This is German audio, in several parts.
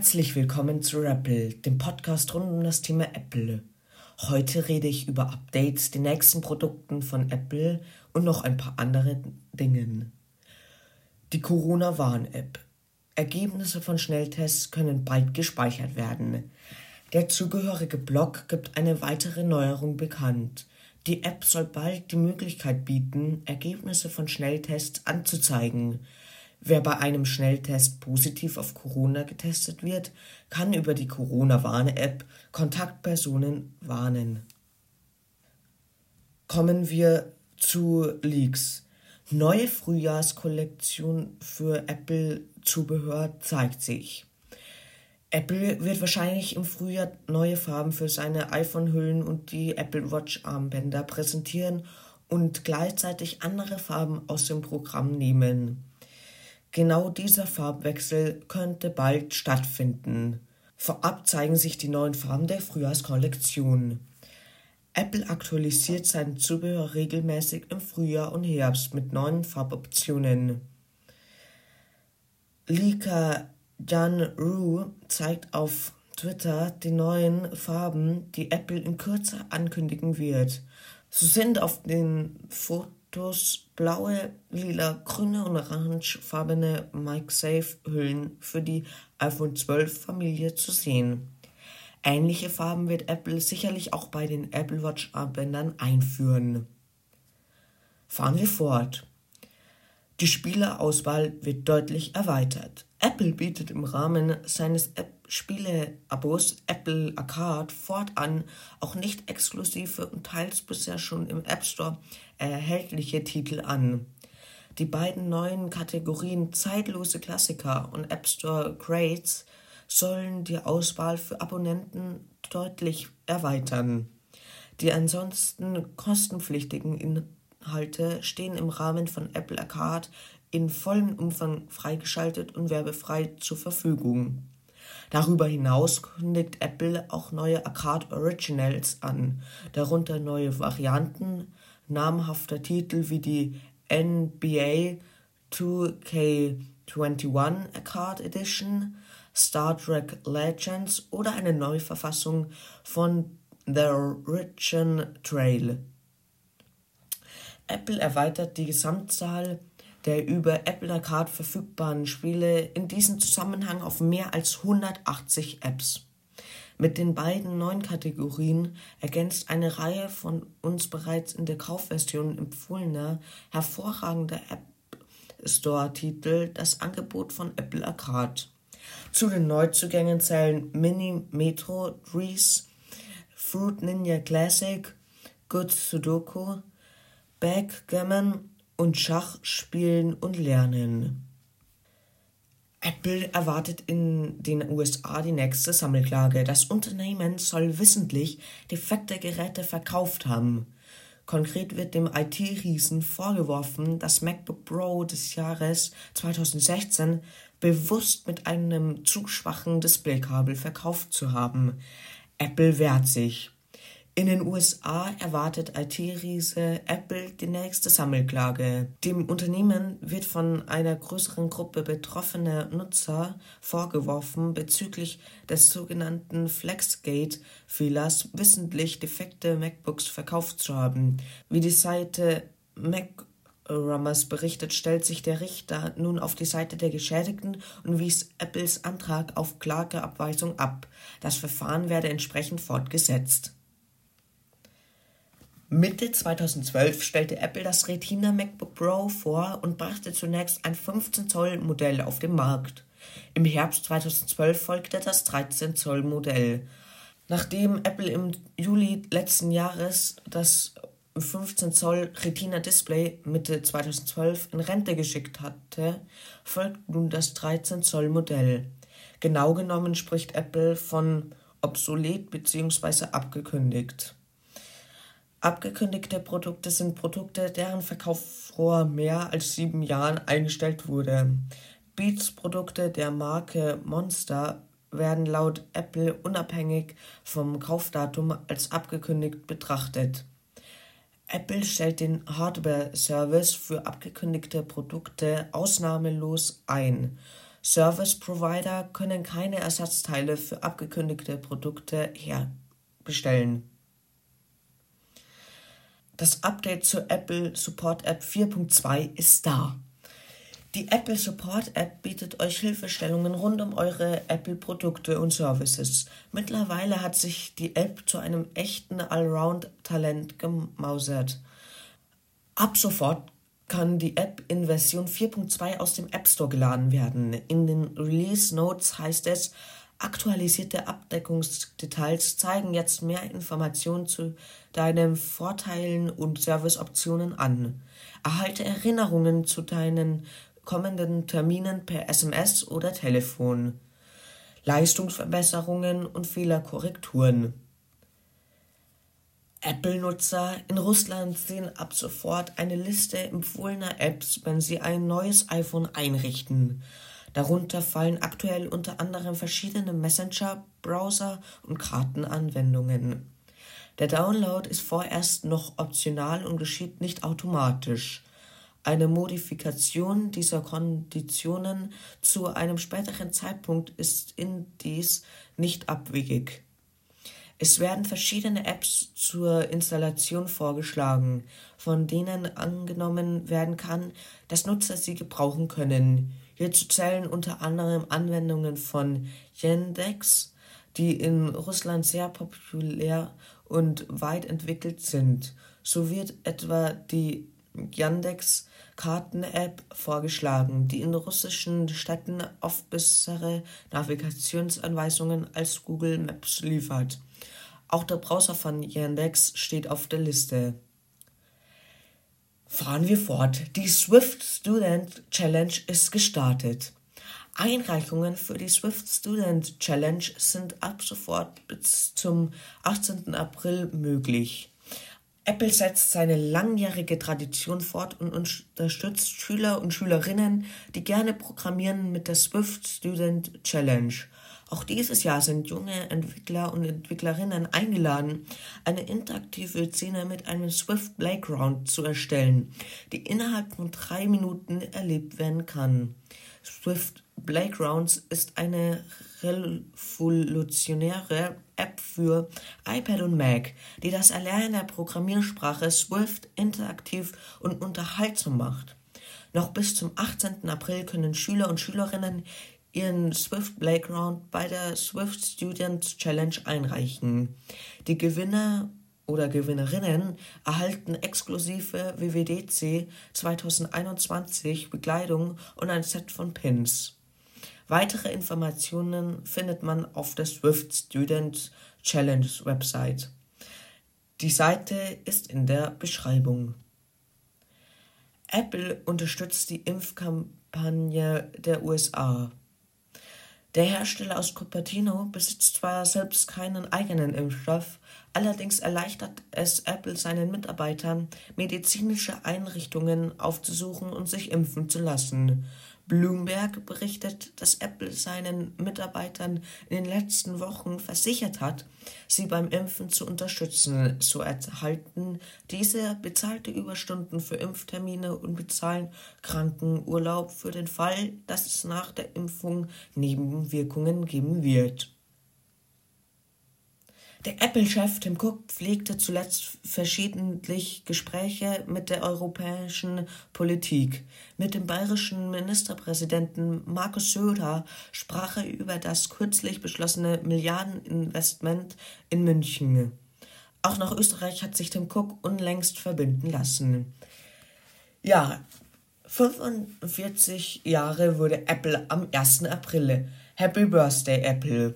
Herzlich willkommen zu Apple, dem Podcast rund um das Thema Apple. Heute rede ich über Updates, den nächsten Produkten von Apple und noch ein paar andere Dingen. Die Corona-Warn-App. Ergebnisse von Schnelltests können bald gespeichert werden. Der zugehörige Blog gibt eine weitere Neuerung bekannt. Die App soll bald die Möglichkeit bieten, Ergebnisse von Schnelltests anzuzeigen. Wer bei einem Schnelltest positiv auf Corona getestet wird, kann über die Corona-Warn-App Kontaktpersonen warnen. Kommen wir zu Leaks. Neue Frühjahrskollektion für Apple-Zubehör zeigt sich. Apple wird wahrscheinlich im Frühjahr neue Farben für seine iPhone-Hüllen und die Apple Watch-Armbänder präsentieren und gleichzeitig andere Farben aus dem Programm nehmen. Genau dieser Farbwechsel könnte bald stattfinden. Vorab zeigen sich die neuen Farben der Frühjahrskollektion. Apple aktualisiert sein Zubehör regelmäßig im Frühjahr und Herbst mit neuen Farboptionen. Leaker Jan Rue zeigt auf Twitter die neuen Farben, die Apple in Kürze ankündigen wird. So sind auf den Fotos Fotos blaue, lila, grüne und orangefarbene MagSafe-Hüllen für die iPhone 12 Familie zu sehen. Ähnliche Farben wird Apple sicherlich auch bei den Apple Watch Armbändern einführen. Fahren wir fort. Die Spielerauswahl wird deutlich erweitert. Apple bietet im Rahmen seines Spiele-Abos Apple Arcade fortan auch nicht exklusive und teils bisher schon im App Store erhältliche Titel an. Die beiden neuen Kategorien Zeitlose Klassiker und App Store Grades sollen die Auswahl für Abonnenten deutlich erweitern. Die ansonsten kostenpflichtigen Inhalte stehen im Rahmen von Apple Arcade in vollem Umfang freigeschaltet und werbefrei zur Verfügung. Darüber hinaus kündigt Apple auch neue Arcade Originals an, darunter neue Varianten namhafter Titel wie die NBA 2K21 Arcade Edition, Star Trek Legends oder eine Neuverfassung von The Origin Trail. Apple erweitert die Gesamtzahl der über Apple Arcade verfügbaren Spiele in diesem Zusammenhang auf mehr als 180 Apps. Mit den beiden neuen Kategorien ergänzt eine Reihe von uns bereits in der Kaufversion empfohlener hervorragender App Store-Titel das Angebot von Apple Arcade. Zu den Neuzugängen zählen Mini Metro, Drees, Fruit Ninja Classic, Good Sudoku, Backgammon und Schach spielen und lernen. Apple erwartet in den USA die nächste Sammelklage. Das Unternehmen soll wissentlich defekte Geräte verkauft haben. Konkret wird dem IT-Riesen vorgeworfen, das MacBook Pro des Jahres 2016 bewusst mit einem zu schwachen Displaykabel verkauft zu haben. Apple wehrt sich. In den USA erwartet IT-Riese Apple die nächste Sammelklage. Dem Unternehmen wird von einer größeren Gruppe betroffener Nutzer vorgeworfen, bezüglich des sogenannten Flexgate-Fehlers wissentlich defekte MacBooks verkauft zu haben. Wie die Seite MacRummers berichtet, stellt sich der Richter nun auf die Seite der Geschädigten und wies Apples Antrag auf Klageabweisung ab. Das Verfahren werde entsprechend fortgesetzt. Mitte 2012 stellte Apple das Retina MacBook Pro vor und brachte zunächst ein 15-Zoll-Modell auf den Markt. Im Herbst 2012 folgte das 13-Zoll-Modell. Nachdem Apple im Juli letzten Jahres das 15 Zoll Retina Display Mitte 2012 in Rente geschickt hatte, folgt nun das 13 Zoll Modell. Genau genommen spricht Apple von obsolet bzw. abgekündigt. Abgekündigte Produkte sind Produkte, deren Verkauf vor mehr als sieben Jahren eingestellt wurde. Beats-Produkte der Marke Monster werden laut Apple unabhängig vom Kaufdatum als abgekündigt betrachtet. Apple stellt den Hardware-Service für abgekündigte Produkte ausnahmelos ein. Service Provider können keine Ersatzteile für abgekündigte Produkte herbestellen. Das Update zur Apple Support App 4.2 ist da. Die Apple Support App bietet euch Hilfestellungen rund um eure Apple-Produkte und Services. Mittlerweile hat sich die App zu einem echten Allround-Talent gemausert. Ab sofort kann die App in Version 4.2 aus dem App Store geladen werden. In den Release Notes heißt es, aktualisierte Abdeckungsdetails zeigen jetzt mehr Informationen zu deinen Vorteilen und Serviceoptionen an. Erhalte Erinnerungen zu deinen kommenden Terminen per SMS oder Telefon. Leistungsverbesserungen und Fehlerkorrekturen. Apple-Nutzer in Russland sehen ab sofort eine Liste empfohlener Apps, wenn sie ein neues iPhone einrichten. Darunter fallen aktuell unter anderem verschiedene Messenger, Browser und Kartenanwendungen. Der Download ist vorerst noch optional und geschieht nicht automatisch. Eine Modifikation dieser Konditionen zu einem späteren Zeitpunkt ist in dies nicht abwegig. Es werden verschiedene Apps zur Installation vorgeschlagen, von denen angenommen werden kann, dass Nutzer sie gebrauchen können. Hierzu zählen unter anderem Anwendungen von Yandex, die in Russland sehr populär und weit entwickelt sind. So wird etwa die Yandex Karten-App vorgeschlagen, die in russischen Städten oft bessere Navigationsanweisungen als Google Maps liefert. Auch der Browser von Yandex steht auf der Liste. Fahren wir fort. Die Swift Student Challenge ist gestartet. Einreichungen für die Swift Student Challenge sind ab sofort bis zum 18. April möglich. Apple setzt seine langjährige Tradition fort und unterstützt Schüler und Schülerinnen, die gerne programmieren mit der Swift Student Challenge. Auch dieses Jahr sind junge Entwickler und Entwicklerinnen eingeladen, eine interaktive Szene mit einem Swift Playground zu erstellen, die innerhalb von drei Minuten erlebt werden kann. Swift Playgrounds ist eine revolutionäre App für iPad und Mac, die das Erlernen der Programmiersprache Swift interaktiv und unterhaltsam macht. Noch bis zum 18. April können Schüler und Schülerinnen ihren Swift Playground bei der Swift Student Challenge einreichen. Die Gewinner oder Gewinnerinnen erhalten exklusive WWDC 2021 Bekleidung und ein Set von Pins. Weitere Informationen findet man auf der Swift Student Challenge Website. Die Seite ist in der Beschreibung. Apple unterstützt die Impfkampagne der USA. Der Hersteller aus Cupertino besitzt zwar selbst keinen eigenen Impfstoff, allerdings erleichtert es Apple seinen Mitarbeitern, medizinische Einrichtungen aufzusuchen und sich impfen zu lassen. Bloomberg berichtet, dass Apple seinen Mitarbeitern in den letzten Wochen versichert hat, sie beim Impfen zu unterstützen. So erhalten diese bezahlte Überstunden für Impftermine und bezahlen Krankenurlaub für den Fall, dass es nach der Impfung Nebenwirkungen geben wird. Der Apple-Chef Tim Cook pflegte zuletzt verschiedentlich Gespräche mit der europäischen Politik. Mit dem bayerischen Ministerpräsidenten Markus Söder sprach er über das kürzlich beschlossene Milliardeninvestment in München. Auch nach Österreich hat sich Tim Cook unlängst verbinden lassen. Ja, 45 Jahre wurde Apple am 1. April. Happy Birthday, Apple!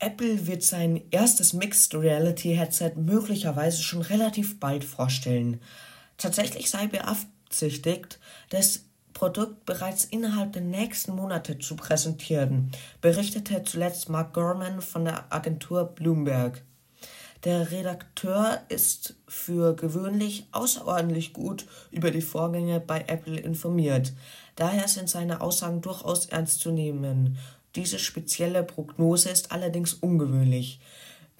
Apple wird sein erstes Mixed Reality Headset möglicherweise schon relativ bald vorstellen. Tatsächlich sei beabsichtigt, das Produkt bereits innerhalb der nächsten Monate zu präsentieren, berichtete zuletzt Mark Gorman von der Agentur Bloomberg. Der Redakteur ist für gewöhnlich außerordentlich gut über die Vorgänge bei Apple informiert. Daher sind seine Aussagen durchaus ernst zu nehmen diese spezielle Prognose ist allerdings ungewöhnlich.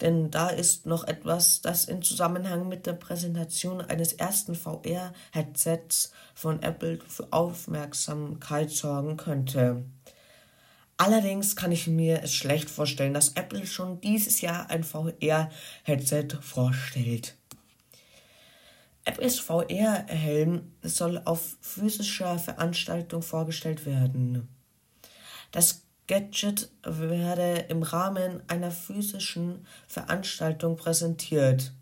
denn da ist noch etwas, das in Zusammenhang mit der Präsentation eines ersten VR-Headsets von Apple für Aufmerksamkeit sorgen könnte. Allerdings kann ich mir es schlecht vorstellen, dass Apple schon dieses Jahr ein VR-Headset vorstellt. Apples VR-Helm soll auf physischer Veranstaltung vorgestellt werden. Das Gadget werde im Rahmen einer physischen Veranstaltung präsentiert.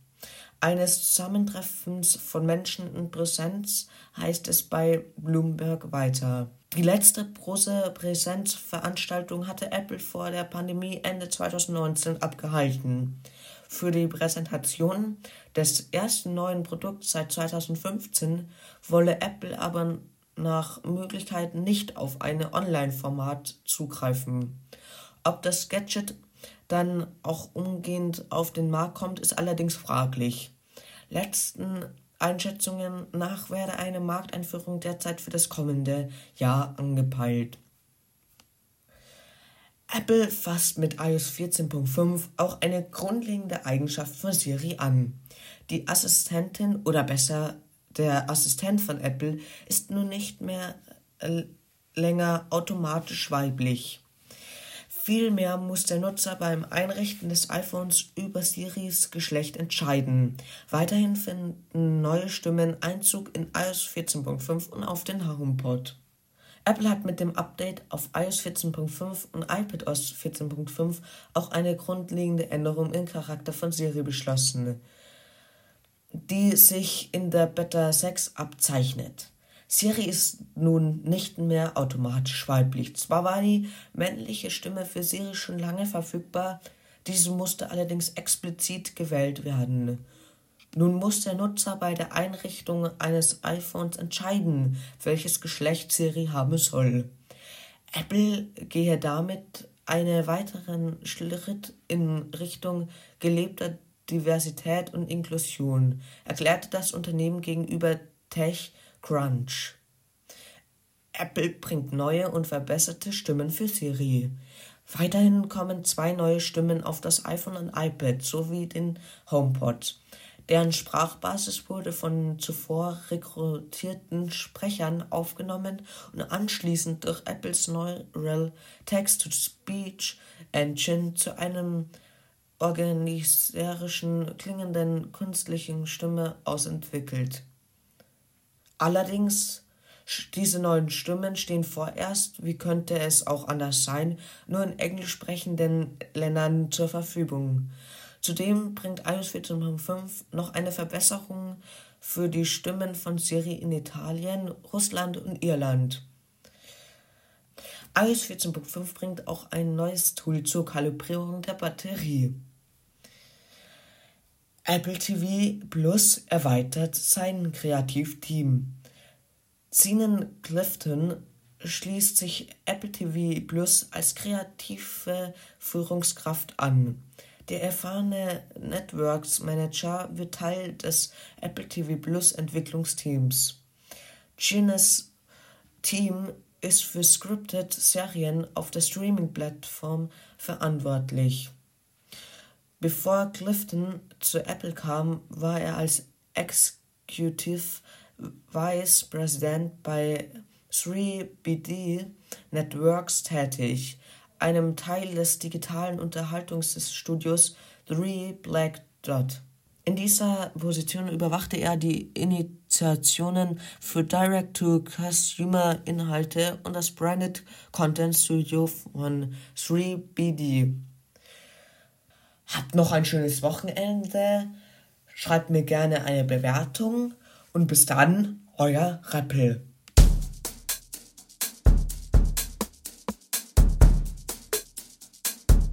Eines Zusammentreffens von Menschen in Präsenz heißt es bei Bloomberg weiter. Die letzte große Präsenzveranstaltung hatte Apple vor der Pandemie Ende 2019 abgehalten. Für die Präsentation des ersten neuen Produkts seit 2015 wolle Apple aber nach Möglichkeit nicht auf ein Online-Format zugreifen. Ob das Gadget dann auch umgehend auf den Markt kommt, ist allerdings fraglich. Letzten Einschätzungen nach werde eine Markteinführung derzeit für das kommende Jahr angepeilt. Apple fasst mit iOS 14.5 auch eine grundlegende Eigenschaft von Siri an. Die Assistentin oder besser der Assistent von Apple ist nun nicht mehr äh, länger automatisch weiblich. Vielmehr muss der Nutzer beim Einrichten des iPhones über Siris Geschlecht entscheiden. Weiterhin finden neue Stimmen Einzug in iOS 14.5 und auf den HomePod. Apple hat mit dem Update auf iOS 14.5 und iPadOS 14.5 auch eine grundlegende Änderung im Charakter von Siri beschlossen, die sich in der Beta 6 abzeichnet. Siri ist nun nicht mehr automatisch weiblich. Zwar war die männliche Stimme für Siri schon lange verfügbar, diese musste allerdings explizit gewählt werden. Nun muss der Nutzer bei der Einrichtung eines iPhones entscheiden, welches Geschlecht Siri haben soll. Apple gehe damit einen weiteren Schritt in Richtung gelebter Diversität und Inklusion, erklärte das Unternehmen gegenüber Tech Crunch. Apple bringt neue und verbesserte Stimmen für Siri. Weiterhin kommen zwei neue Stimmen auf das iPhone und iPad sowie den HomePod. Deren Sprachbasis wurde von zuvor rekrutierten Sprechern aufgenommen und anschließend durch Apples Neural Text-to-Speech Engine zu einem organiserischen klingenden künstlichen Stimme ausentwickelt. Allerdings, diese neuen Stimmen stehen vorerst, wie könnte es auch anders sein, nur in englisch sprechenden Ländern zur Verfügung. Zudem bringt iOS 14.5 noch eine Verbesserung für die Stimmen von Siri in Italien, Russland und Irland. iOS 14.5 bringt auch ein neues Tool zur Kalibrierung der Batterie. Apple TV Plus erweitert sein Kreativteam. Zenon Clifton schließt sich Apple TV Plus als kreative Führungskraft an. Der erfahrene Networks Manager wird Teil des Apple TV Plus Entwicklungsteams. Gines Team ist für scripted Serien auf der Streaming-Plattform verantwortlich. Bevor Clifton zu Apple kam, war er als Executive Vice President bei 3BD Networks tätig, einem Teil des digitalen Unterhaltungsstudios 3 Black Dot. In dieser Position überwachte er die Initiationen für Direct-to-Consumer-Inhalte und das Branded Content Studio von 3BD. Habt noch ein schönes Wochenende. Schreibt mir gerne eine Bewertung und bis dann, euer Rappel.